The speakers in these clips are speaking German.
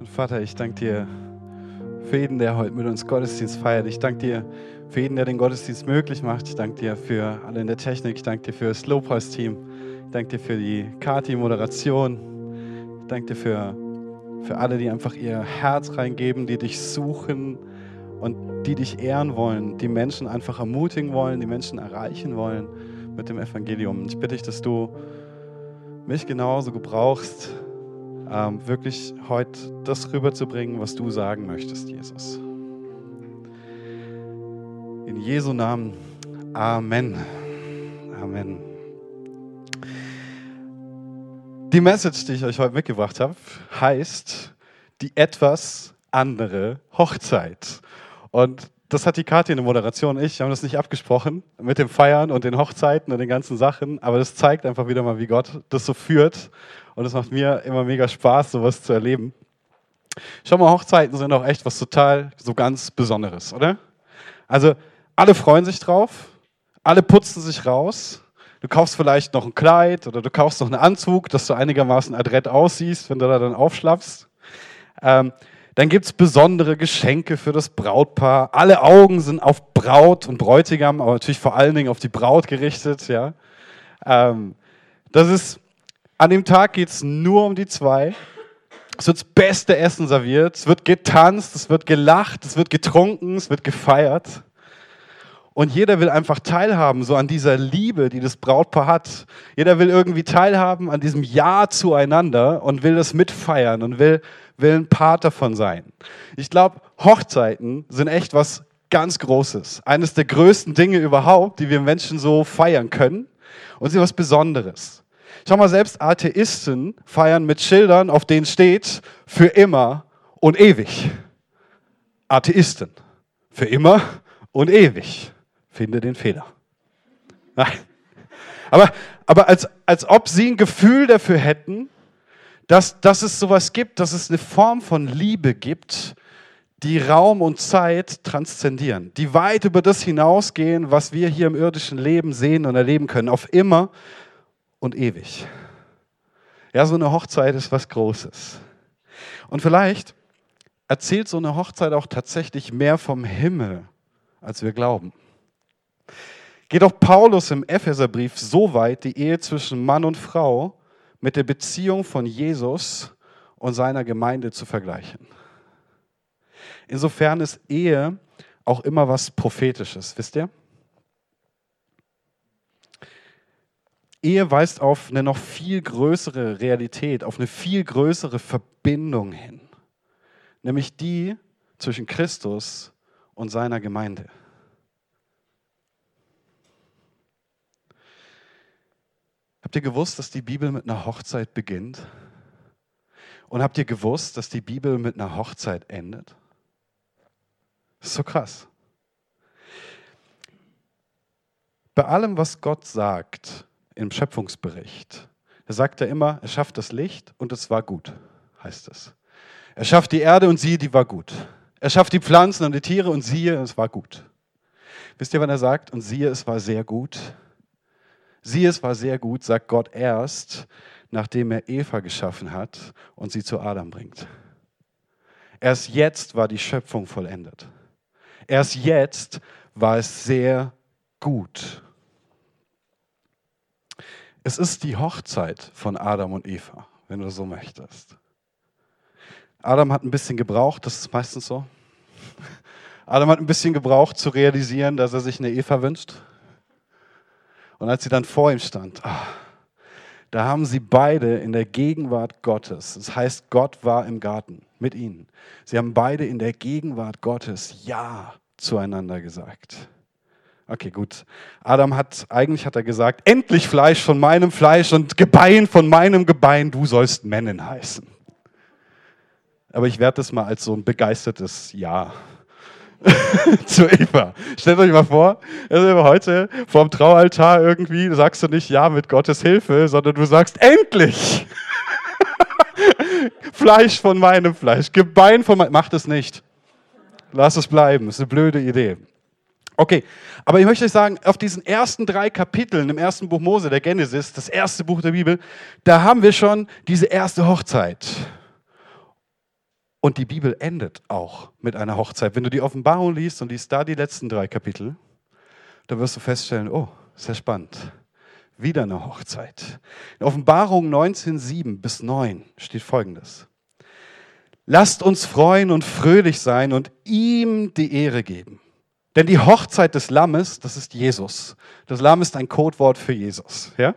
Und Vater, ich danke dir für jeden, der heute mit uns Gottesdienst feiert. Ich danke dir für jeden, der den Gottesdienst möglich macht. Ich danke dir für alle in der Technik. Ich danke dir für das Lobpreis-Team. Ich danke dir für die Kati-Moderation. Ich danke dir für, für alle, die einfach ihr Herz reingeben, die dich suchen und die dich ehren wollen, die Menschen einfach ermutigen wollen, die Menschen erreichen wollen mit dem Evangelium. Ich bitte dich, dass du mich genauso gebrauchst, ähm, wirklich heute das rüberzubringen, was du sagen möchtest, Jesus. In Jesu Namen. Amen. Amen. Die Message, die ich euch heute mitgebracht habe, heißt die etwas andere Hochzeit. Und das hat die Kathi in der Moderation ich. Wir haben das nicht abgesprochen mit dem Feiern und den Hochzeiten und den ganzen Sachen, aber das zeigt einfach wieder mal, wie Gott das so führt. Und es macht mir immer mega Spaß, sowas zu erleben. Schau mal, Hochzeiten sind auch echt was total so ganz Besonderes, oder? Also alle freuen sich drauf, alle putzen sich raus. Du kaufst vielleicht noch ein Kleid oder du kaufst noch einen Anzug, dass du einigermaßen adrett aussiehst, wenn du da dann aufschlappst. Ähm, dann gibt es besondere Geschenke für das Brautpaar. Alle Augen sind auf Braut und Bräutigam, aber natürlich vor allen Dingen auf die Braut gerichtet. Ja. Ähm, das ist, an dem Tag geht es nur um die zwei. Es wird das beste Essen serviert, es wird getanzt, es wird gelacht, es wird getrunken, es wird gefeiert. Und jeder will einfach teilhaben, so an dieser Liebe, die das Brautpaar hat. Jeder will irgendwie teilhaben an diesem Ja zueinander und will das mitfeiern und will will ein Part davon sein. Ich glaube, Hochzeiten sind echt was ganz Großes. Eines der größten Dinge überhaupt, die wir Menschen so feiern können. Und sie sind was Besonderes. Schau mal, selbst Atheisten feiern mit Schildern, auf denen steht, für immer und ewig. Atheisten. Für immer und ewig. Finde den Fehler. Nein. Aber, aber als, als ob sie ein Gefühl dafür hätten, dass, dass es sowas gibt, dass es eine Form von Liebe gibt, die Raum und Zeit transzendieren, die weit über das hinausgehen, was wir hier im irdischen Leben sehen und erleben können, auf immer und ewig. Ja, so eine Hochzeit ist was Großes. Und vielleicht erzählt so eine Hochzeit auch tatsächlich mehr vom Himmel, als wir glauben. Geht auch Paulus im Epheserbrief so weit, die Ehe zwischen Mann und Frau mit der Beziehung von Jesus und seiner Gemeinde zu vergleichen. Insofern ist Ehe auch immer was Prophetisches, wisst ihr? Ehe weist auf eine noch viel größere Realität, auf eine viel größere Verbindung hin, nämlich die zwischen Christus und seiner Gemeinde. Habt ihr gewusst, dass die Bibel mit einer Hochzeit beginnt? Und habt ihr gewusst, dass die Bibel mit einer Hochzeit endet? Das ist so krass. Bei allem, was Gott sagt im Schöpfungsbericht, da sagt er immer, er schafft das Licht und es war gut, heißt es. Er schafft die Erde und siehe, die war gut. Er schafft die Pflanzen und die Tiere und siehe, es war gut. Wisst ihr, wann er sagt, und siehe, es war sehr gut? Sieh, es war sehr gut, sagt Gott erst, nachdem er Eva geschaffen hat und sie zu Adam bringt. Erst jetzt war die Schöpfung vollendet. Erst jetzt war es sehr gut. Es ist die Hochzeit von Adam und Eva, wenn du so möchtest. Adam hat ein bisschen gebraucht, das ist meistens so. Adam hat ein bisschen gebraucht zu realisieren, dass er sich eine Eva wünscht. Und als sie dann vor ihm stand, ah, da haben sie beide in der Gegenwart Gottes, das heißt, Gott war im Garten mit ihnen. Sie haben beide in der Gegenwart Gottes Ja zueinander gesagt. Okay, gut. Adam hat, eigentlich hat er gesagt, endlich Fleisch von meinem Fleisch und Gebein von meinem Gebein, du sollst Männen heißen. Aber ich werde das mal als so ein begeistertes Ja zu Eva. Stellt euch mal vor, also heute vorm Traualtar irgendwie sagst du nicht Ja mit Gottes Hilfe, sondern du sagst Endlich! Fleisch von meinem Fleisch, Gebein von meinem. Macht es nicht. Lass es bleiben. Ist eine blöde Idee. Okay, aber ich möchte euch sagen, auf diesen ersten drei Kapiteln im ersten Buch Mose, der Genesis, das erste Buch der Bibel, da haben wir schon diese erste Hochzeit. Und die Bibel endet auch mit einer Hochzeit. Wenn du die Offenbarung liest und liest da die letzten drei Kapitel, dann wirst du feststellen, oh, sehr spannend. Wieder eine Hochzeit. In Offenbarung 19.7 bis 9 steht folgendes. Lasst uns freuen und fröhlich sein und ihm die Ehre geben. Denn die Hochzeit des Lammes, das ist Jesus. Das Lamm ist ein Codewort für Jesus, ja?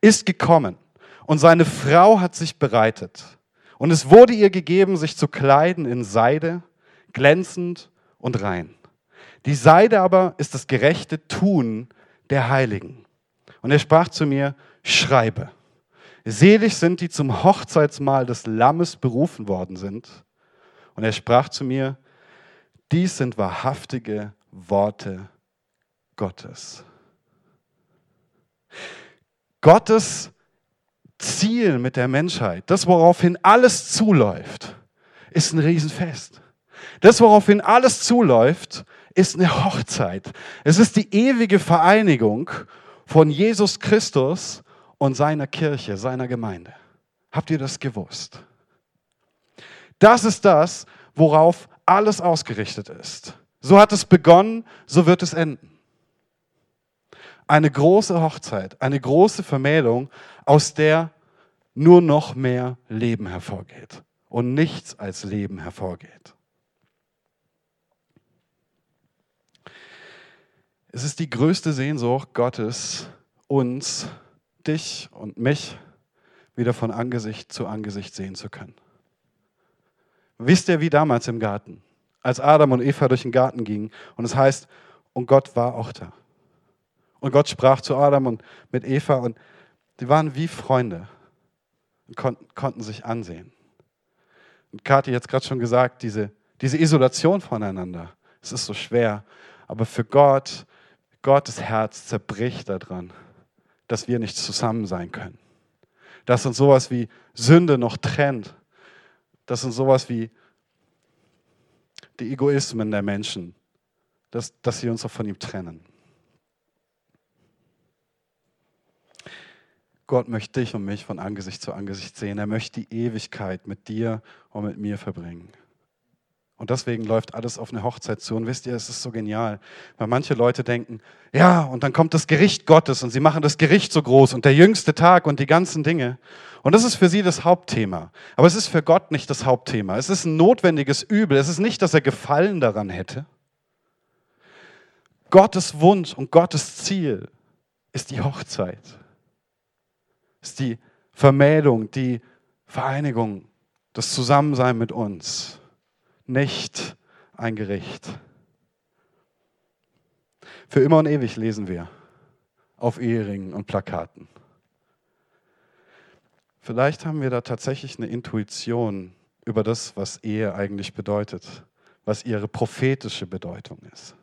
Ist gekommen. Und seine Frau hat sich bereitet. Und es wurde ihr gegeben, sich zu kleiden in Seide, glänzend und rein. Die Seide aber ist das gerechte Tun der Heiligen. Und er sprach zu mir, schreibe. Selig sind die zum Hochzeitsmahl des Lammes berufen worden sind. Und er sprach zu mir, dies sind wahrhaftige Worte Gottes. Gottes Ziel mit der Menschheit, das woraufhin alles zuläuft, ist ein Riesenfest. Das woraufhin alles zuläuft, ist eine Hochzeit. Es ist die ewige Vereinigung von Jesus Christus und seiner Kirche, seiner Gemeinde. Habt ihr das gewusst? Das ist das, worauf alles ausgerichtet ist. So hat es begonnen, so wird es enden. Eine große Hochzeit, eine große Vermählung, aus der nur noch mehr Leben hervorgeht und nichts als Leben hervorgeht. Es ist die größte Sehnsucht Gottes, uns dich und mich wieder von Angesicht zu Angesicht sehen zu können. Wisst ihr, wie damals im Garten, als Adam und Eva durch den Garten gingen und es heißt, und Gott war auch da. Und Gott sprach zu Adam und mit Eva und die waren wie Freunde und konnten, konnten sich ansehen. Und Kathi hat es gerade schon gesagt, diese, diese Isolation voneinander, es ist so schwer. Aber für Gott, Gottes Herz zerbricht daran dass wir nicht zusammen sein können. Dass uns sowas wie Sünde noch trennt. Dass uns sowas wie die Egoismen der Menschen, dass, dass sie uns auch von ihm trennen. Gott möchte dich und mich von Angesicht zu Angesicht sehen. Er möchte die Ewigkeit mit dir und mit mir verbringen. Und deswegen läuft alles auf eine Hochzeit zu. Und wisst ihr, es ist so genial, weil manche Leute denken, ja, und dann kommt das Gericht Gottes und sie machen das Gericht so groß und der jüngste Tag und die ganzen Dinge. Und das ist für sie das Hauptthema. Aber es ist für Gott nicht das Hauptthema. Es ist ein notwendiges Übel. Es ist nicht, dass er Gefallen daran hätte. Gottes Wunsch und Gottes Ziel ist die Hochzeit, ist die Vermählung, die Vereinigung, das Zusammensein mit uns nicht ein Gericht. Für immer und ewig lesen wir auf Eheringen und Plakaten. Vielleicht haben wir da tatsächlich eine Intuition über das, was Ehe eigentlich bedeutet, was ihre prophetische Bedeutung ist.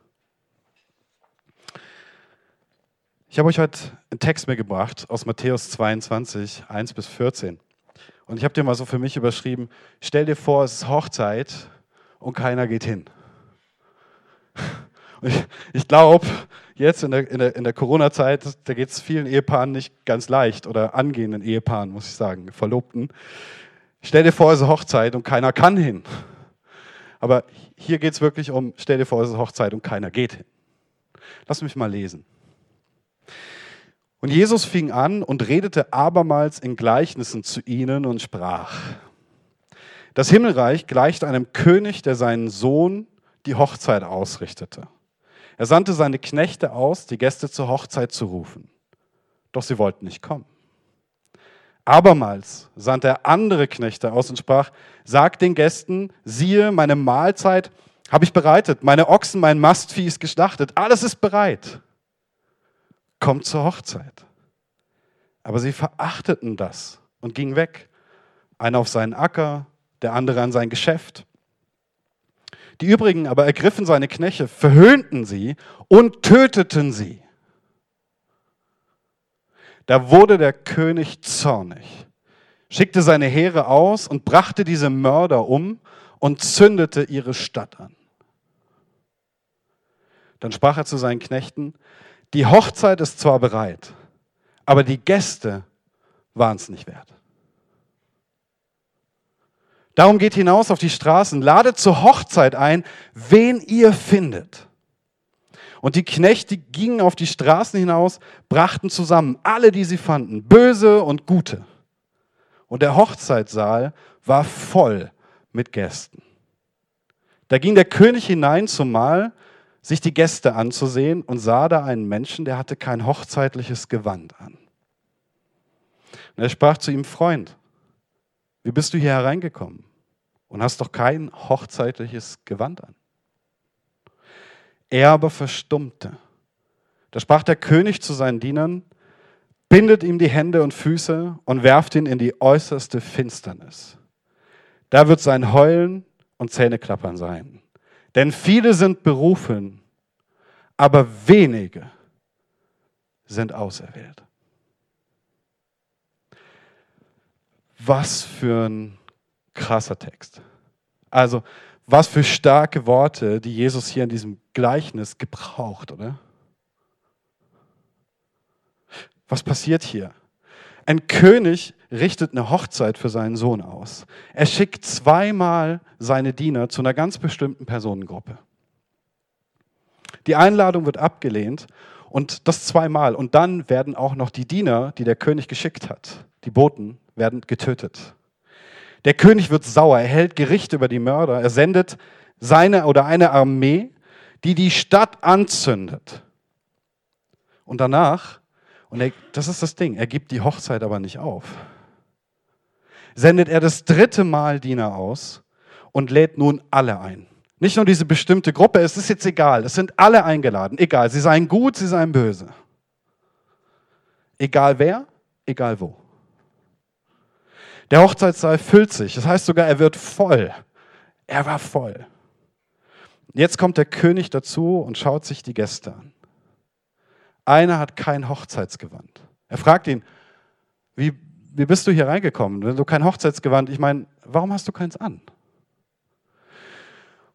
Ich habe euch heute einen Text mitgebracht aus Matthäus 22, 1 bis 14. Und ich habe dir mal so für mich überschrieben, stell dir vor, es ist Hochzeit und keiner geht hin. Ich, ich glaube, jetzt in der, in der, in der Corona-Zeit, da geht es vielen Ehepaaren nicht ganz leicht oder angehenden Ehepaaren, muss ich sagen, Verlobten. Stell dir vor, es ist Hochzeit und keiner kann hin. Aber hier geht es wirklich um, stell dir vor, es ist Hochzeit und keiner geht hin. Lass mich mal lesen. Und Jesus fing an und redete abermals in Gleichnissen zu ihnen und sprach, das Himmelreich gleicht einem König, der seinen Sohn die Hochzeit ausrichtete. Er sandte seine Knechte aus, die Gäste zur Hochzeit zu rufen. Doch sie wollten nicht kommen. Abermals sandte er andere Knechte aus und sprach, sagt den Gästen, siehe, meine Mahlzeit habe ich bereitet, meine Ochsen, mein Mastvieh ist geschlachtet, alles ist bereit. Kommt zur Hochzeit. Aber sie verachteten das und gingen weg. Einer auf seinen Acker, der andere an sein Geschäft. Die übrigen aber ergriffen seine Knechte, verhöhnten sie und töteten sie. Da wurde der König zornig, schickte seine Heere aus und brachte diese Mörder um und zündete ihre Stadt an. Dann sprach er zu seinen Knechten, die Hochzeit ist zwar bereit, aber die Gäste waren es nicht wert. Darum geht hinaus auf die Straßen, ladet zur Hochzeit ein, wen ihr findet. Und die Knechte gingen auf die Straßen hinaus, brachten zusammen alle, die sie fanden, böse und gute. Und der Hochzeitssaal war voll mit Gästen. Da ging der König hinein zum Mahl, sich die Gäste anzusehen und sah da einen Menschen, der hatte kein hochzeitliches Gewand an. Und er sprach zu ihm, Freund, wie bist du hier hereingekommen und hast doch kein hochzeitliches Gewand an? Er aber verstummte. Da sprach der König zu seinen Dienern, bindet ihm die Hände und Füße und werft ihn in die äußerste Finsternis. Da wird sein Heulen und Zähneklappern sein. Denn viele sind berufen, aber wenige sind auserwählt. Was für ein krasser Text. Also, was für starke Worte, die Jesus hier in diesem Gleichnis gebraucht, oder? Was passiert hier? Ein König richtet eine Hochzeit für seinen Sohn aus. Er schickt zweimal seine Diener zu einer ganz bestimmten Personengruppe. Die Einladung wird abgelehnt und das zweimal. Und dann werden auch noch die Diener, die der König geschickt hat, die Boten, werden getötet. Der König wird sauer, er hält Gericht über die Mörder, er sendet seine oder eine Armee, die die Stadt anzündet. Und danach, und er, das ist das Ding, er gibt die Hochzeit aber nicht auf, sendet er das dritte Mal Diener aus und lädt nun alle ein. Nicht nur diese bestimmte Gruppe, es ist jetzt egal, es sind alle eingeladen, egal, sie seien gut, sie seien böse. Egal wer, egal wo. Der Hochzeitssaal füllt sich. Das heißt sogar, er wird voll. Er war voll. Jetzt kommt der König dazu und schaut sich die Gäste an. Einer hat kein Hochzeitsgewand. Er fragt ihn, wie, wie bist du hier reingekommen? Wenn du kein Hochzeitsgewand, ich meine, warum hast du keins an?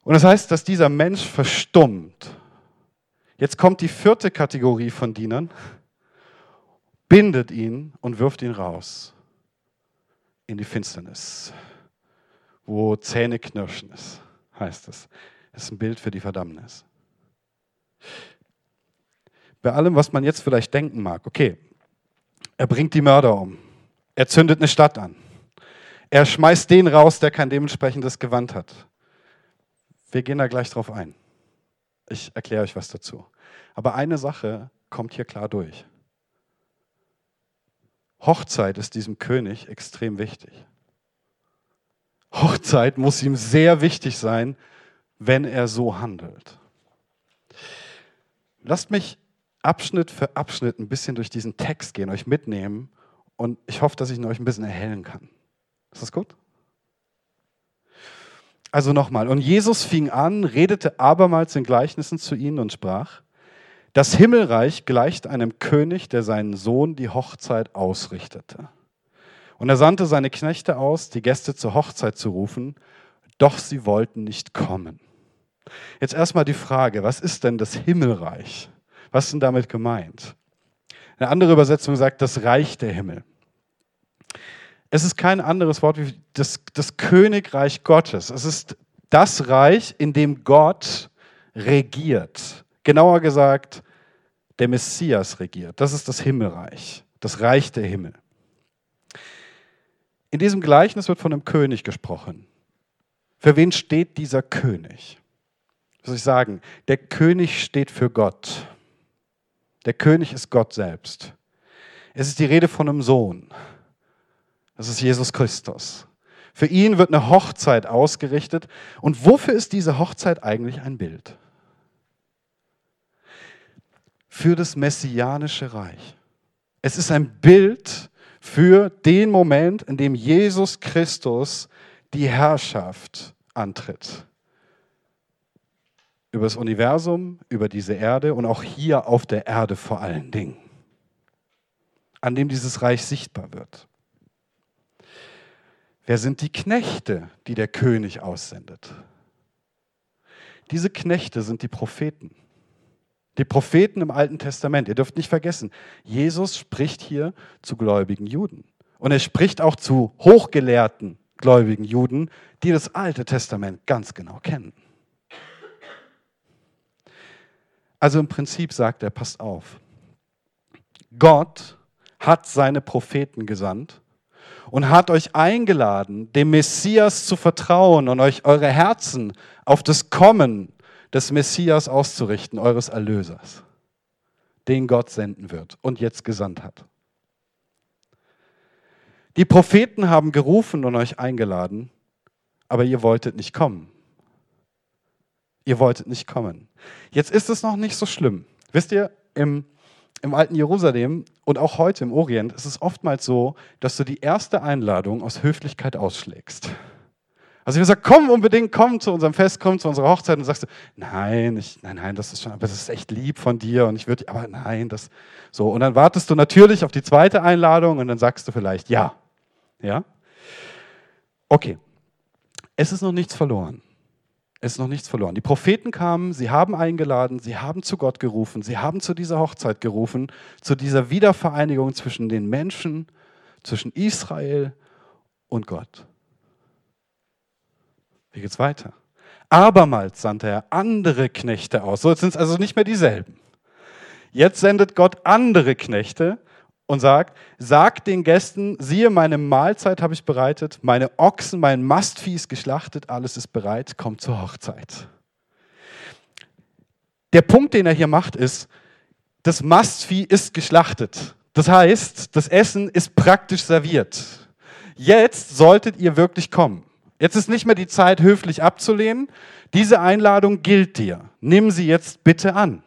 Und das heißt, dass dieser Mensch verstummt. Jetzt kommt die vierte Kategorie von Dienern, bindet ihn und wirft ihn raus in die Finsternis, wo Zähne knirschen ist, heißt es. Das ist ein Bild für die Verdammnis. Bei allem, was man jetzt vielleicht denken mag, okay, er bringt die Mörder um, er zündet eine Stadt an, er schmeißt den raus, der kein dementsprechendes Gewand hat. Wir gehen da gleich drauf ein. Ich erkläre euch was dazu. Aber eine Sache kommt hier klar durch. Hochzeit ist diesem König extrem wichtig. Hochzeit muss ihm sehr wichtig sein, wenn er so handelt. Lasst mich Abschnitt für Abschnitt ein bisschen durch diesen Text gehen, euch mitnehmen und ich hoffe, dass ich ihn euch ein bisschen erhellen kann. Ist das gut? Also nochmal, und Jesus fing an, redete abermals in Gleichnissen zu ihnen und sprach, das Himmelreich gleicht einem König, der seinen Sohn die Hochzeit ausrichtete. Und er sandte seine Knechte aus, die Gäste zur Hochzeit zu rufen, doch sie wollten nicht kommen. Jetzt erstmal die Frage, was ist denn das Himmelreich? Was ist denn damit gemeint? Eine andere Übersetzung sagt das Reich der Himmel. Es ist kein anderes Wort wie das, das Königreich Gottes. Es ist das Reich, in dem Gott regiert. Genauer gesagt, der Messias regiert. Das ist das Himmelreich, das Reich der Himmel. In diesem Gleichnis wird von einem König gesprochen. Für wen steht dieser König? Was soll ich sagen? Der König steht für Gott. Der König ist Gott selbst. Es ist die Rede von einem Sohn. Das ist Jesus Christus. Für ihn wird eine Hochzeit ausgerichtet. Und wofür ist diese Hochzeit eigentlich ein Bild? Für das messianische Reich. Es ist ein Bild für den Moment, in dem Jesus Christus die Herrschaft antritt. Über das Universum, über diese Erde und auch hier auf der Erde vor allen Dingen, an dem dieses Reich sichtbar wird. Wer sind die Knechte, die der König aussendet? Diese Knechte sind die Propheten. Die Propheten im Alten Testament, ihr dürft nicht vergessen, Jesus spricht hier zu gläubigen Juden. Und er spricht auch zu hochgelehrten gläubigen Juden, die das Alte Testament ganz genau kennen. Also im Prinzip sagt er, passt auf. Gott hat seine Propheten gesandt und hat euch eingeladen, dem Messias zu vertrauen und euch eure Herzen auf das Kommen des Messias auszurichten, eures Erlösers, den Gott senden wird und jetzt gesandt hat. Die Propheten haben gerufen und euch eingeladen, aber ihr wolltet nicht kommen. Ihr wolltet nicht kommen. Jetzt ist es noch nicht so schlimm. Wisst ihr, im, im alten Jerusalem und auch heute im Orient ist es oftmals so, dass du die erste Einladung aus Höflichkeit ausschlägst. Also wir sagen, komm unbedingt, komm zu unserem Fest, komm zu unserer Hochzeit und sagst du, nein, ich, nein, nein, das ist schon, aber das ist echt lieb von dir und ich würde, aber nein, das so. Und dann wartest du natürlich auf die zweite Einladung und dann sagst du vielleicht ja. Ja? Okay. Es ist noch nichts verloren. Es ist noch nichts verloren. Die Propheten kamen, sie haben eingeladen, sie haben zu Gott gerufen, sie haben zu dieser Hochzeit gerufen, zu dieser Wiedervereinigung zwischen den Menschen, zwischen Israel und Gott. Wie geht's weiter? Abermals sandte er andere Knechte aus. So, sind es also nicht mehr dieselben. Jetzt sendet Gott andere Knechte und sagt, sagt den Gästen, siehe, meine Mahlzeit habe ich bereitet, meine Ochsen, mein Mastvieh ist geschlachtet, alles ist bereit, kommt zur Hochzeit. Der Punkt, den er hier macht, ist, das Mastvieh ist geschlachtet. Das heißt, das Essen ist praktisch serviert. Jetzt solltet ihr wirklich kommen. Jetzt ist nicht mehr die Zeit, höflich abzulehnen. Diese Einladung gilt dir. Nimm sie jetzt bitte an.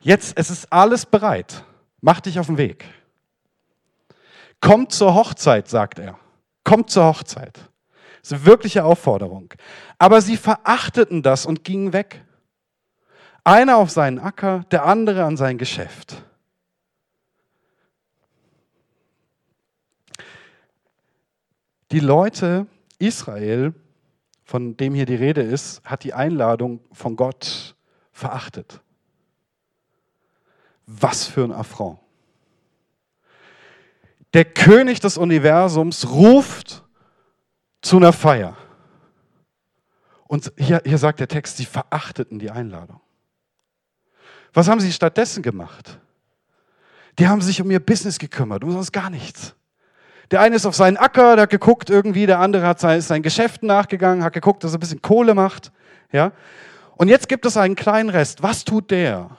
Jetzt, es ist alles bereit. Mach dich auf den Weg. Kommt zur Hochzeit, sagt er. Kommt zur Hochzeit. Das ist eine wirkliche Aufforderung. Aber sie verachteten das und gingen weg. Einer auf seinen Acker, der andere an sein Geschäft. Die Leute Israel, von dem hier die Rede ist, hat die Einladung von Gott verachtet. Was für ein Affront. Der König des Universums ruft zu einer Feier. Und hier, hier sagt der Text, sie verachteten die Einladung. Was haben sie stattdessen gemacht? Die haben sich um ihr Business gekümmert, um sonst gar nichts. Der eine ist auf seinen Acker, der hat geguckt irgendwie, der andere hat sein, seinen Geschäften nachgegangen, hat geguckt, dass er ein bisschen Kohle macht. Ja? Und jetzt gibt es einen kleinen Rest. Was tut der?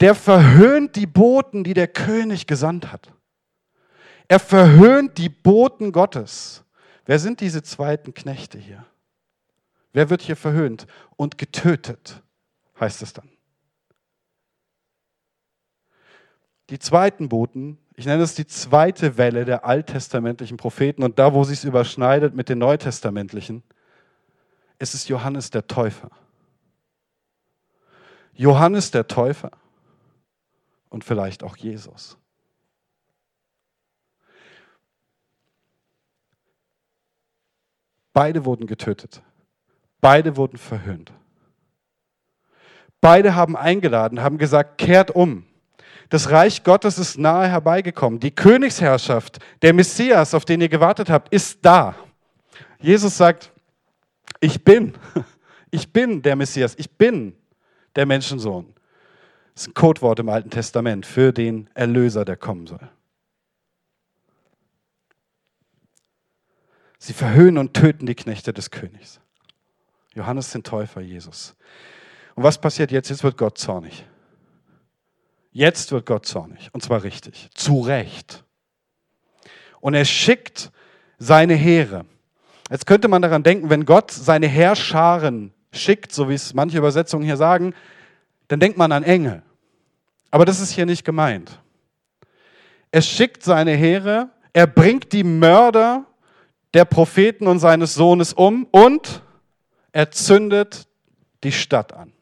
Der verhöhnt die Boten, die der König gesandt hat. Er verhöhnt die Boten Gottes. Wer sind diese zweiten Knechte hier? Wer wird hier verhöhnt und getötet, heißt es dann. Die zweiten Boten ich nenne es die zweite Welle der alttestamentlichen Propheten und da, wo sie es überschneidet mit den neutestamentlichen, ist es Johannes der Täufer. Johannes der Täufer und vielleicht auch Jesus. Beide wurden getötet. Beide wurden verhöhnt. Beide haben eingeladen, haben gesagt, kehrt um. Das Reich Gottes ist nahe herbeigekommen. Die Königsherrschaft, der Messias, auf den ihr gewartet habt, ist da. Jesus sagt, ich bin, ich bin der Messias, ich bin der Menschensohn. Das ist ein Codewort im Alten Testament für den Erlöser, der kommen soll. Sie verhöhnen und töten die Knechte des Königs. Johannes den Täufer, Jesus. Und was passiert jetzt? Jetzt wird Gott zornig. Jetzt wird Gott zornig. Und zwar richtig. Zu Recht. Und er schickt seine Heere. Jetzt könnte man daran denken, wenn Gott seine Heerscharen schickt, so wie es manche Übersetzungen hier sagen, dann denkt man an Engel. Aber das ist hier nicht gemeint. Er schickt seine Heere, er bringt die Mörder der Propheten und seines Sohnes um und er zündet die Stadt an.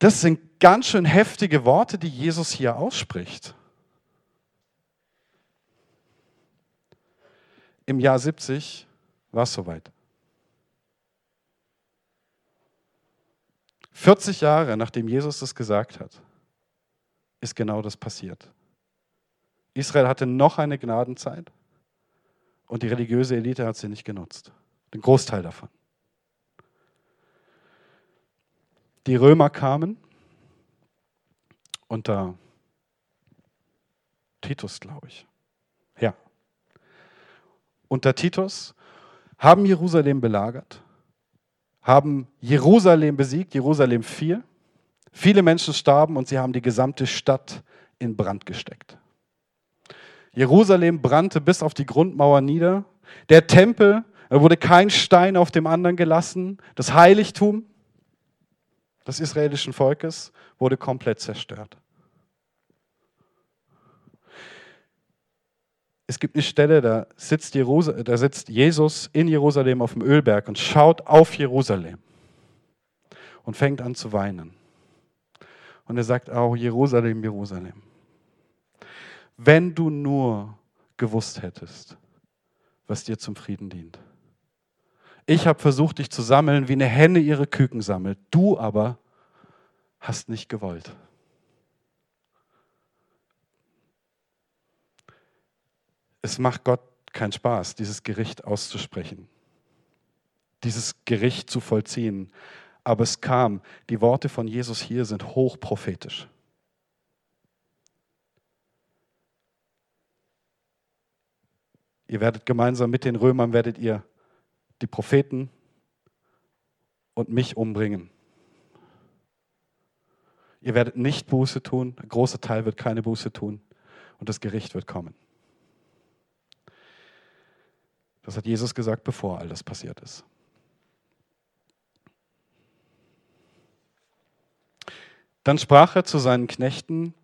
Das sind ganz schön heftige Worte, die Jesus hier ausspricht. Im Jahr 70 war es soweit. 40 Jahre nachdem Jesus das gesagt hat, ist genau das passiert. Israel hatte noch eine Gnadenzeit und die religiöse Elite hat sie nicht genutzt. Den Großteil davon. Die Römer kamen unter Titus, glaube ich. Ja. Unter Titus haben Jerusalem belagert, haben Jerusalem besiegt, Jerusalem fiel. Viele Menschen starben und sie haben die gesamte Stadt in Brand gesteckt. Jerusalem brannte bis auf die Grundmauer nieder. Der Tempel, da wurde kein Stein auf dem anderen gelassen. Das Heiligtum des israelischen Volkes wurde komplett zerstört. Es gibt eine Stelle, da sitzt, da sitzt Jesus in Jerusalem auf dem Ölberg und schaut auf Jerusalem und fängt an zu weinen. Und er sagt auch, Jerusalem, Jerusalem, wenn du nur gewusst hättest, was dir zum Frieden dient. Ich habe versucht, dich zu sammeln, wie eine Henne ihre Küken sammelt. Du aber hast nicht gewollt. Es macht Gott keinen Spaß, dieses Gericht auszusprechen, dieses Gericht zu vollziehen. Aber es kam, die Worte von Jesus hier sind hochprophetisch. Ihr werdet gemeinsam mit den Römern, werdet ihr die Propheten und mich umbringen. Ihr werdet nicht Buße tun, ein großer Teil wird keine Buße tun und das Gericht wird kommen. Das hat Jesus gesagt, bevor all das passiert ist. Dann sprach er zu seinen Knechten,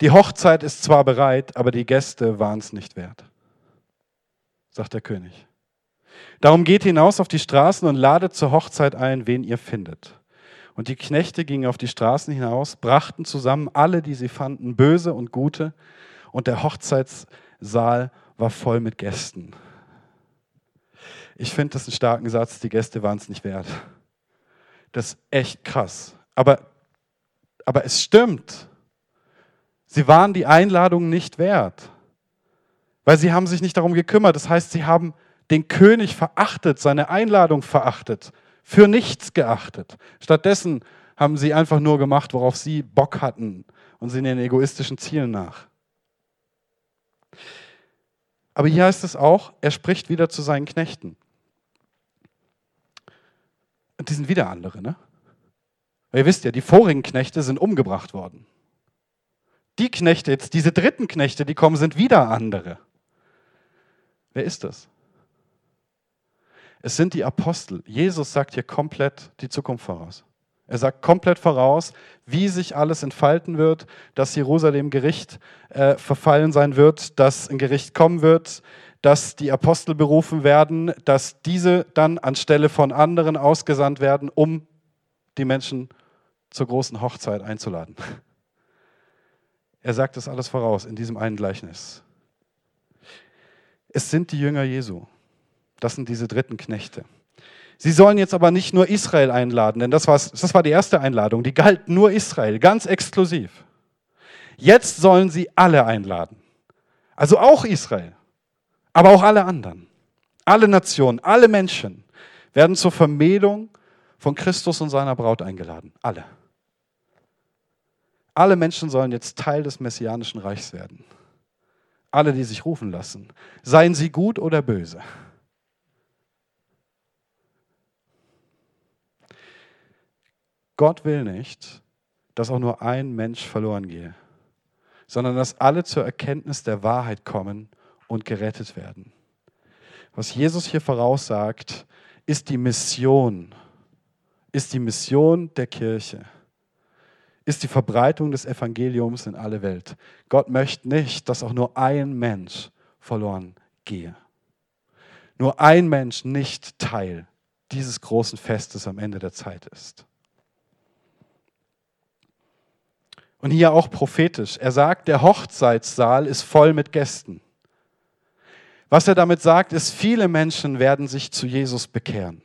die Hochzeit ist zwar bereit, aber die Gäste waren es nicht wert sagt der König. Darum geht hinaus auf die Straßen und ladet zur Hochzeit ein, wen ihr findet. Und die Knechte gingen auf die Straßen hinaus, brachten zusammen alle, die sie fanden, böse und gute, und der Hochzeitssaal war voll mit Gästen. Ich finde das einen starken Satz, die Gäste waren es nicht wert. Das ist echt krass. Aber, aber es stimmt. Sie waren die Einladung nicht wert weil sie haben sich nicht darum gekümmert. Das heißt, sie haben den König verachtet, seine Einladung verachtet, für nichts geachtet. Stattdessen haben sie einfach nur gemacht, worauf sie Bock hatten und sind ihren egoistischen Zielen nach. Aber hier heißt es auch, er spricht wieder zu seinen Knechten. Und die sind wieder andere, ne? Ihr wisst ja, die vorigen Knechte sind umgebracht worden. Die Knechte, jetzt diese dritten Knechte, die kommen, sind wieder andere. Wer ist das? Es sind die Apostel. Jesus sagt hier komplett die Zukunft voraus. Er sagt komplett voraus, wie sich alles entfalten wird, dass Jerusalem Gericht äh, verfallen sein wird, dass ein Gericht kommen wird, dass die Apostel berufen werden, dass diese dann anstelle von anderen ausgesandt werden, um die Menschen zur großen Hochzeit einzuladen. Er sagt das alles voraus in diesem einen Gleichnis. Es sind die Jünger Jesu. Das sind diese dritten Knechte. Sie sollen jetzt aber nicht nur Israel einladen, denn das, das war die erste Einladung. Die galt nur Israel, ganz exklusiv. Jetzt sollen sie alle einladen. Also auch Israel, aber auch alle anderen. Alle Nationen, alle Menschen werden zur Vermählung von Christus und seiner Braut eingeladen. Alle. Alle Menschen sollen jetzt Teil des messianischen Reichs werden alle, die sich rufen lassen, seien sie gut oder böse. Gott will nicht, dass auch nur ein Mensch verloren gehe, sondern dass alle zur Erkenntnis der Wahrheit kommen und gerettet werden. Was Jesus hier voraussagt, ist die Mission, ist die Mission der Kirche ist die Verbreitung des Evangeliums in alle Welt. Gott möchte nicht, dass auch nur ein Mensch verloren gehe. Nur ein Mensch nicht Teil dieses großen Festes am Ende der Zeit ist. Und hier auch prophetisch. Er sagt, der Hochzeitssaal ist voll mit Gästen. Was er damit sagt, ist, viele Menschen werden sich zu Jesus bekehren.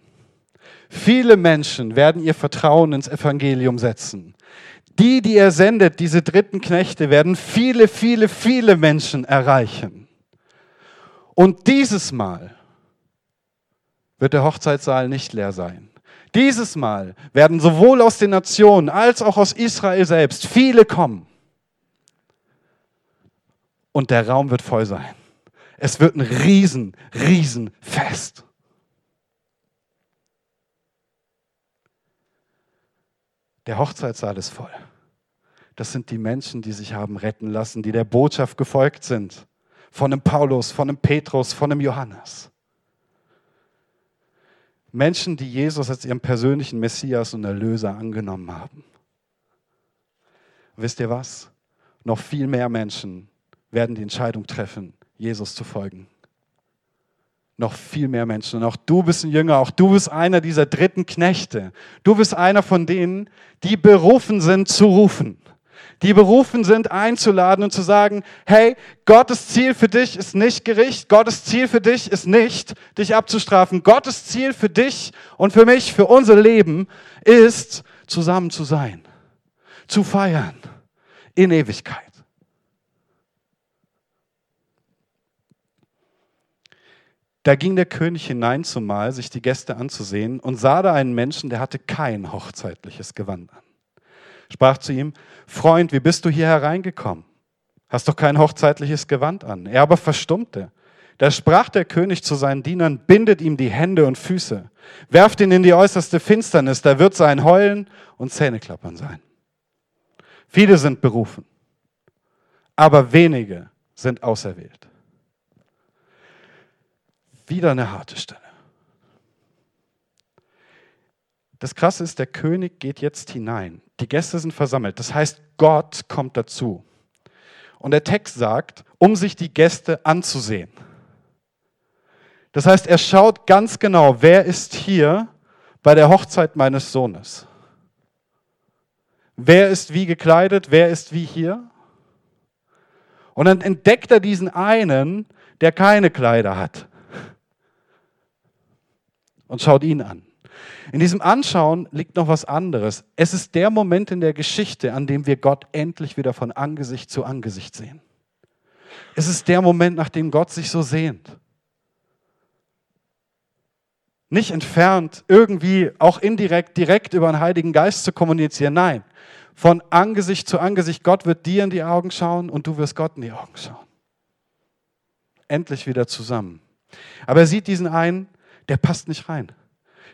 Viele Menschen werden ihr Vertrauen ins Evangelium setzen Die, die er sendet, diese dritten Knechte, werden viele, viele, viele Menschen erreichen. Und dieses Mal wird der Hochzeitssaal nicht leer sein. Dieses Mal werden sowohl aus den Nationen als auch aus Israel selbst viele kommen. Und der Raum wird voll sein. Es wird ein riesen, riesen Fest. Der Hochzeitssaal ist voll. Das sind die Menschen, die sich haben retten lassen, die der Botschaft gefolgt sind. Von einem Paulus, von einem Petrus, von einem Johannes. Menschen, die Jesus als ihren persönlichen Messias und Erlöser angenommen haben. Wisst ihr was? Noch viel mehr Menschen werden die Entscheidung treffen, Jesus zu folgen. Noch viel mehr Menschen. Und auch du bist ein Jünger, auch du bist einer dieser dritten Knechte. Du bist einer von denen, die berufen sind zu rufen. Die berufen sind einzuladen und zu sagen, hey, Gottes Ziel für dich ist nicht Gericht, Gottes Ziel für dich ist nicht, dich abzustrafen. Gottes Ziel für dich und für mich, für unser Leben ist, zusammen zu sein, zu feiern in Ewigkeit. Da ging der König hinein zumal, sich die Gäste anzusehen, und sah da einen Menschen, der hatte kein hochzeitliches Gewand an. Sprach zu ihm, Freund, wie bist du hier hereingekommen? Hast doch kein hochzeitliches Gewand an. Er aber verstummte. Da sprach der König zu seinen Dienern, bindet ihm die Hände und Füße, werft ihn in die äußerste Finsternis, da wird sein Heulen und Zähneklappern sein. Viele sind berufen, aber wenige sind auserwählt wieder eine harte Stelle. Das Krasse ist, der König geht jetzt hinein. Die Gäste sind versammelt. Das heißt, Gott kommt dazu. Und der Text sagt, um sich die Gäste anzusehen. Das heißt, er schaut ganz genau, wer ist hier bei der Hochzeit meines Sohnes. Wer ist wie gekleidet, wer ist wie hier. Und dann entdeckt er diesen einen, der keine Kleider hat und schaut ihn an. In diesem Anschauen liegt noch was anderes. Es ist der Moment in der Geschichte, an dem wir Gott endlich wieder von Angesicht zu Angesicht sehen. Es ist der Moment, nach dem Gott sich so sehnt. Nicht entfernt, irgendwie auch indirekt, direkt über den Heiligen Geist zu kommunizieren. Nein, von Angesicht zu Angesicht. Gott wird dir in die Augen schauen und du wirst Gott in die Augen schauen. Endlich wieder zusammen. Aber er sieht diesen einen, der passt nicht rein.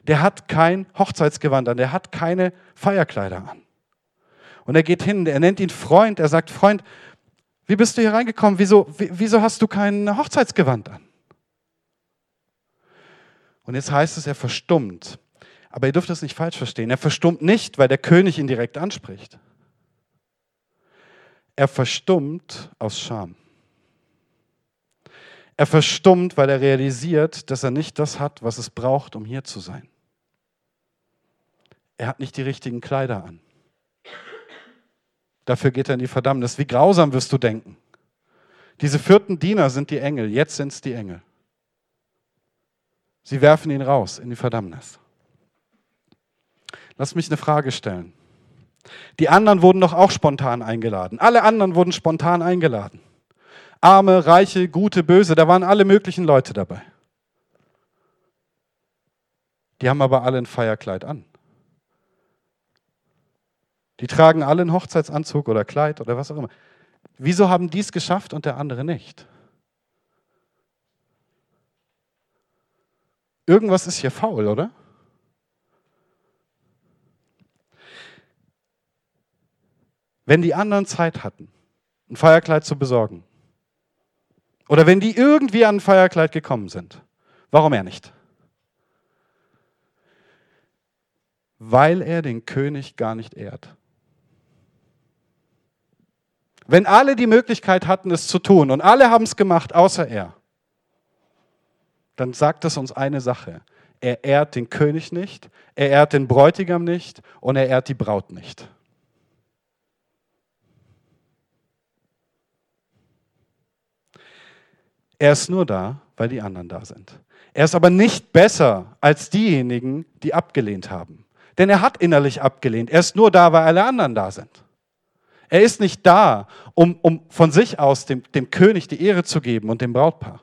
Der hat kein Hochzeitsgewand an, der hat keine Feierkleider an. Und er geht hin, er nennt ihn Freund, er sagt, Freund, wie bist du hier reingekommen? Wieso, wieso hast du kein Hochzeitsgewand an? Und jetzt heißt es, er verstummt. Aber ihr dürft das nicht falsch verstehen. Er verstummt nicht, weil der König ihn direkt anspricht. Er verstummt aus Scham. Er verstummt, weil er realisiert, dass er nicht das hat, was es braucht, um hier zu sein. Er hat nicht die richtigen Kleider an. Dafür geht er in die Verdammnis. Wie grausam wirst du denken? Diese vierten Diener sind die Engel, jetzt sind es die Engel. Sie werfen ihn raus in die Verdammnis. Lass mich eine Frage stellen. Die anderen wurden doch auch spontan eingeladen. Alle anderen wurden spontan eingeladen. Arme, Reiche, Gute, Böse, da waren alle möglichen Leute dabei. Die haben aber alle ein Feierkleid an. Die tragen alle einen Hochzeitsanzug oder Kleid oder was auch immer. Wieso haben die es geschafft und der andere nicht? Irgendwas ist hier faul, oder? Wenn die anderen Zeit hatten, ein Feierkleid zu besorgen, oder wenn die irgendwie an ein Feierkleid gekommen sind. Warum er nicht? Weil er den König gar nicht ehrt. Wenn alle die Möglichkeit hatten, es zu tun und alle haben es gemacht, außer er, dann sagt das uns eine Sache. Er ehrt den König nicht, er ehrt den Bräutigam nicht und er ehrt die Braut nicht. Er ist nur da, weil die anderen da sind. Er ist aber nicht besser als diejenigen, die abgelehnt haben. Denn er hat innerlich abgelehnt. Er ist nur da, weil alle anderen da sind. Er ist nicht da, um, um von sich aus dem, dem König die Ehre zu geben und dem Brautpaar.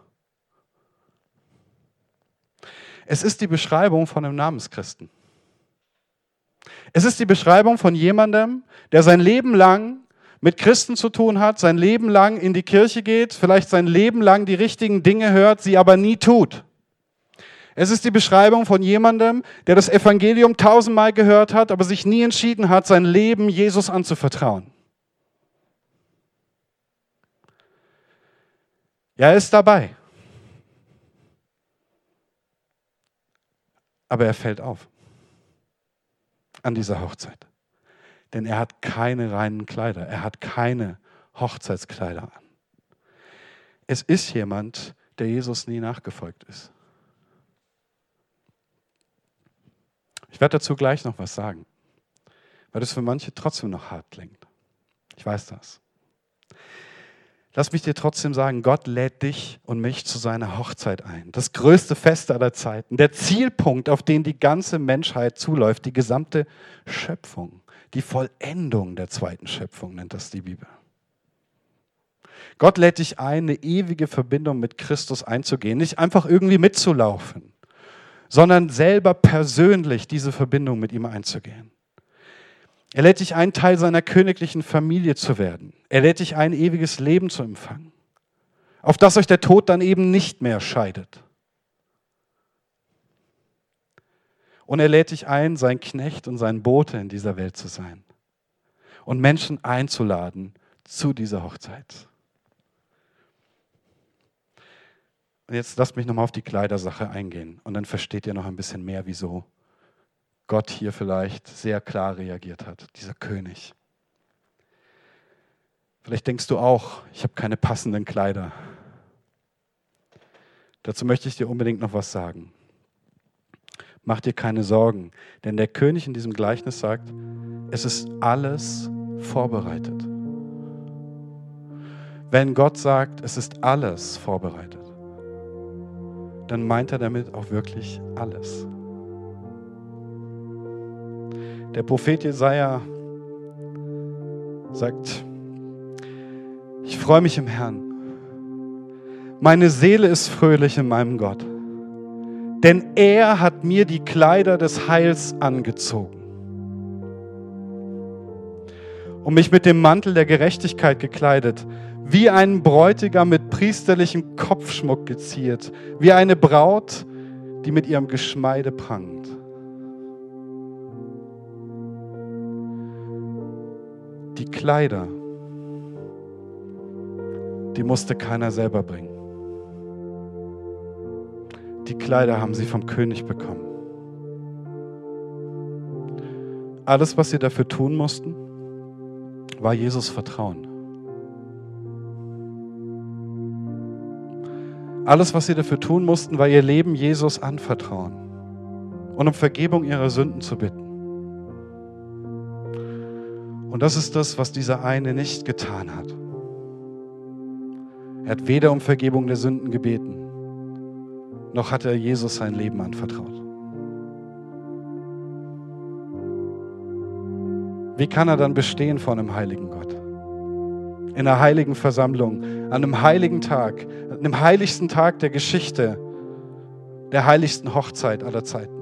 Es ist die Beschreibung von einem Namenschristen. Es ist die Beschreibung von jemandem, der sein Leben lang mit Christen zu tun hat, sein Leben lang in die Kirche geht, vielleicht sein Leben lang die richtigen Dinge hört, sie aber nie tut. Es ist die Beschreibung von jemandem, der das Evangelium tausendmal gehört hat, aber sich nie entschieden hat, sein Leben Jesus anzuvertrauen. Ja, er ist dabei. Aber er fällt auf an dieser Hochzeit. Denn er hat keine reinen Kleider, er hat keine Hochzeitskleider an. Es ist jemand, der Jesus nie nachgefolgt ist. Ich werde dazu gleich noch was sagen, weil das für manche trotzdem noch hart klingt. Ich weiß das. Lass mich dir trotzdem sagen, Gott lädt dich und mich zu seiner Hochzeit ein. Das größte Fest aller Zeiten, der Zielpunkt, auf den die ganze Menschheit zuläuft, die gesamte Schöpfung, die Vollendung der zweiten Schöpfung nennt das die Bibel. Gott lädt dich ein, eine ewige Verbindung mit Christus einzugehen, nicht einfach irgendwie mitzulaufen, sondern selber persönlich diese Verbindung mit ihm einzugehen. Er lädt dich ein, Teil seiner königlichen Familie zu werden. Er lädt dich ein, ewiges Leben zu empfangen, auf das euch der Tod dann eben nicht mehr scheidet. Und er lädt dich ein, sein Knecht und sein Bote in dieser Welt zu sein und Menschen einzuladen zu dieser Hochzeit. Und jetzt lasst mich nochmal auf die Kleidersache eingehen und dann versteht ihr noch ein bisschen mehr, wieso Gott hier vielleicht sehr klar reagiert hat, dieser König. Vielleicht denkst du auch, ich habe keine passenden Kleider. Dazu möchte ich dir unbedingt noch was sagen. Mach dir keine Sorgen, denn der König in diesem Gleichnis sagt, es ist alles vorbereitet. Wenn Gott sagt, es ist alles vorbereitet, dann meint er damit auch wirklich alles. Der Prophet Jesaja sagt, ich freue mich im Herrn. Meine Seele ist fröhlich in meinem Gott, denn er hat mir die Kleider des Heils angezogen und mich mit dem Mantel der Gerechtigkeit gekleidet wie ein Bräutigam mit priesterlichem Kopfschmuck geziert, wie eine Braut, die mit ihrem Geschmeide prangt. Kleider, die musste keiner selber bringen. Die Kleider haben sie vom König bekommen. Alles, was sie dafür tun mussten, war Jesus Vertrauen. Alles, was sie dafür tun mussten, war ihr Leben Jesus anvertrauen und um Vergebung ihrer Sünden zu bitten. Und das ist das, was dieser eine nicht getan hat. Er hat weder um Vergebung der Sünden gebeten, noch hat er Jesus sein Leben anvertraut. Wie kann er dann bestehen vor einem heiligen Gott? In einer heiligen Versammlung, an einem heiligen Tag, an dem heiligsten Tag der Geschichte, der heiligsten Hochzeit aller Zeiten.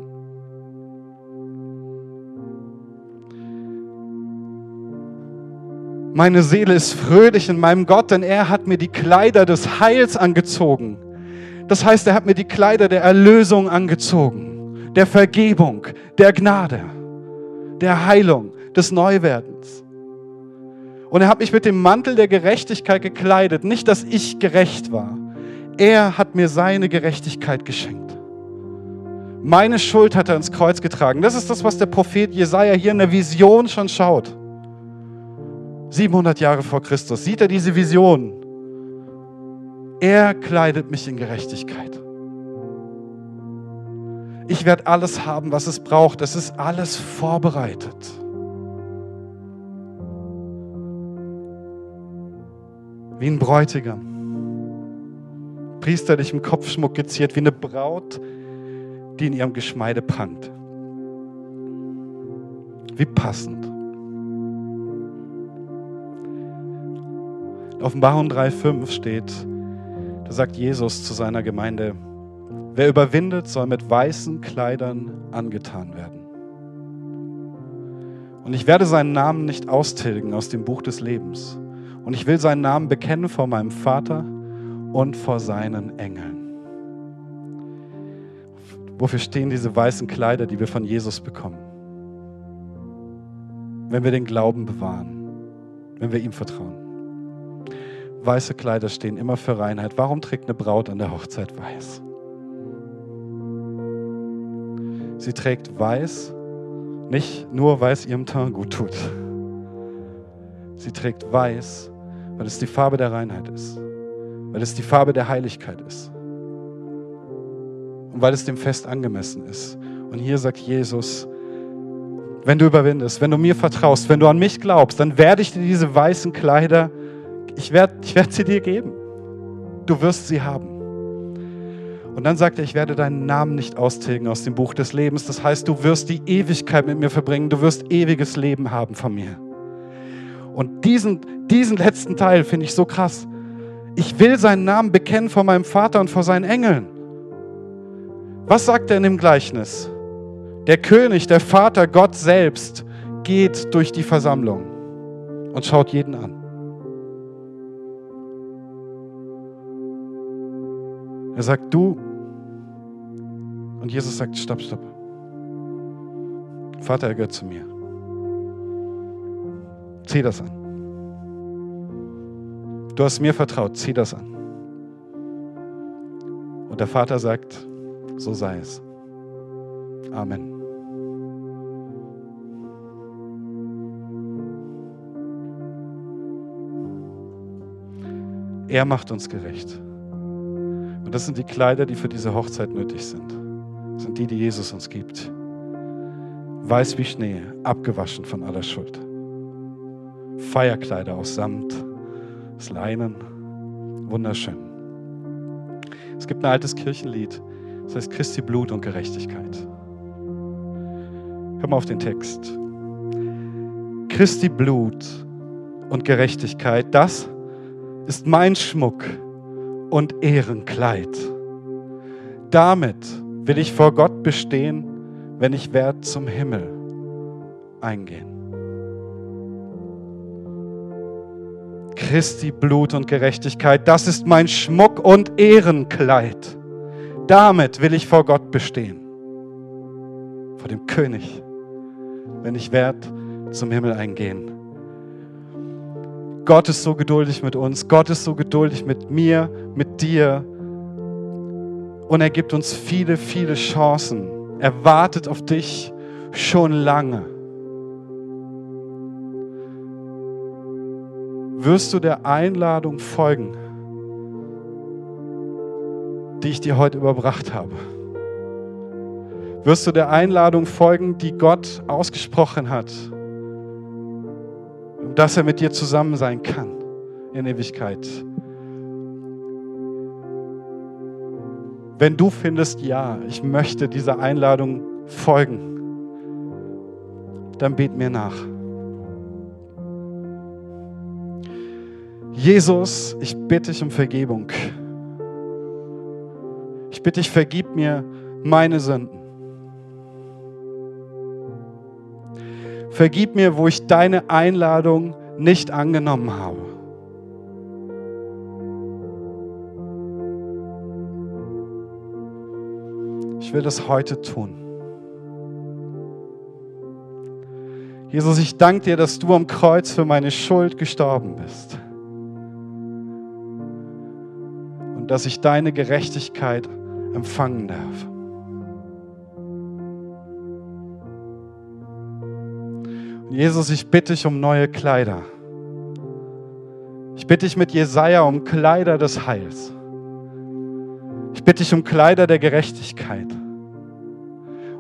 Meine Seele ist fröhlich in meinem Gott, denn er hat mir die Kleider des Heils angezogen. Das heißt, er hat mir die Kleider der Erlösung angezogen, der Vergebung, der Gnade, der Heilung, des Neuwerdens. Und er hat mich mit dem Mantel der Gerechtigkeit gekleidet. Nicht, dass ich gerecht war. Er hat mir seine Gerechtigkeit geschenkt. Meine Schuld hat er ins Kreuz getragen. Das ist das, was der Prophet Jesaja hier in der Vision schon schaut. 700 Jahre vor Christus sieht er diese Vision. Er kleidet mich in Gerechtigkeit. Ich werde alles haben, was es braucht. Es ist alles vorbereitet. wie ein Bräutigam, priesterlichem Kopfschmuck geziert, wie eine Braut, die in ihrem Geschmeide prangt. Wie passend. Offenbarung 3,5 steht, da sagt Jesus zu seiner Gemeinde, wer überwindet, soll mit weißen Kleidern angetan werden. Und ich werde seinen Namen nicht austilgen aus dem Buch des Lebens. Und ich will seinen Namen bekennen vor meinem Vater und vor seinen Engeln. Wofür stehen diese weißen Kleider, die wir von Jesus bekommen? Wenn wir den Glauben bewahren, wenn wir ihm vertrauen. Weiße Kleider stehen immer für Reinheit. Warum trägt eine Braut an der Hochzeit weiß? Sie trägt weiß, nicht nur, weil es ihrem Teint gut tut. Sie trägt weiß, weil es die Farbe der Reinheit ist, weil es die Farbe der Heiligkeit ist und weil es dem Fest angemessen ist. Und hier sagt Jesus, wenn du überwindest, wenn du mir vertraust, wenn du an mich glaubst, dann werde ich dir diese weißen Kleider, ich werde, ich werde sie dir geben. Du wirst sie haben. Und dann sagt er, ich werde deinen Namen nicht austilgen aus dem Buch des Lebens. Das heißt, du wirst die Ewigkeit mit mir verbringen. Du wirst ewiges Leben haben von mir. Und diesen, diesen letzten Teil finde ich so krass. Ich will seinen Namen bekennen vor meinem Vater und vor seinen Engeln. Was sagt er in dem Gleichnis? Der König, der Vater, Gott selbst geht durch die Versammlung und schaut jeden an. Er sagt, du, und Jesus sagt, stopp, stopp. Vater, er gehört zu mir. Zieh das an. Du hast mir vertraut, zieh das an. Und der Vater sagt, so sei es. Amen. Er macht uns gerecht. Und das sind die Kleider, die für diese Hochzeit nötig sind. Das sind die, die Jesus uns gibt. Weiß wie Schnee, abgewaschen von aller Schuld. Feierkleider aus Samt, aus Leinen. Wunderschön. Es gibt ein altes Kirchenlied, das heißt Christi Blut und Gerechtigkeit. Hör mal auf den Text. Christi Blut und Gerechtigkeit, das ist mein Schmuck und Ehrenkleid. Damit will ich vor Gott bestehen, wenn ich werde zum Himmel eingehen. Christi Blut und Gerechtigkeit, das ist mein Schmuck und Ehrenkleid. Damit will ich vor Gott bestehen, vor dem König, wenn ich werde zum Himmel eingehen. Gott ist so geduldig mit uns, Gott ist so geduldig mit mir, mit dir und er gibt uns viele, viele Chancen. Er wartet auf dich schon lange. Wirst du der Einladung folgen, die ich dir heute überbracht habe? Wirst du der Einladung folgen, die Gott ausgesprochen hat, dass er mit dir zusammen sein kann in Ewigkeit? Wenn du findest, ja, ich möchte dieser Einladung folgen, dann bet mir nach. Jesus, ich bitte dich um Vergebung. Ich bitte dich, vergib mir meine Sünden. Vergib mir, wo ich deine Einladung nicht angenommen habe. Ich will das heute tun. Jesus, ich danke dir, dass du am Kreuz für meine Schuld gestorben bist. Und dass ich deine Gerechtigkeit empfangen darf. Jesus, ich bitte dich um neue Kleider. Ich bitte dich mit Jesaja um Kleider des Heils. Ich bitte dich um Kleider der Gerechtigkeit.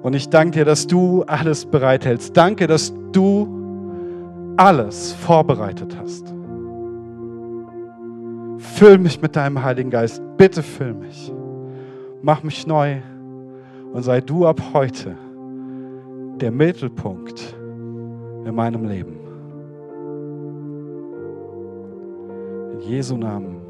Und ich danke dir, dass du alles bereithältst. Danke, dass du alles vorbereitet hast. Füll mich mit deinem Heiligen Geist. Bitte füll mich. Mach mich neu und sei du ab heute der Mittelpunkt in meinem Leben. In Jesu Namen.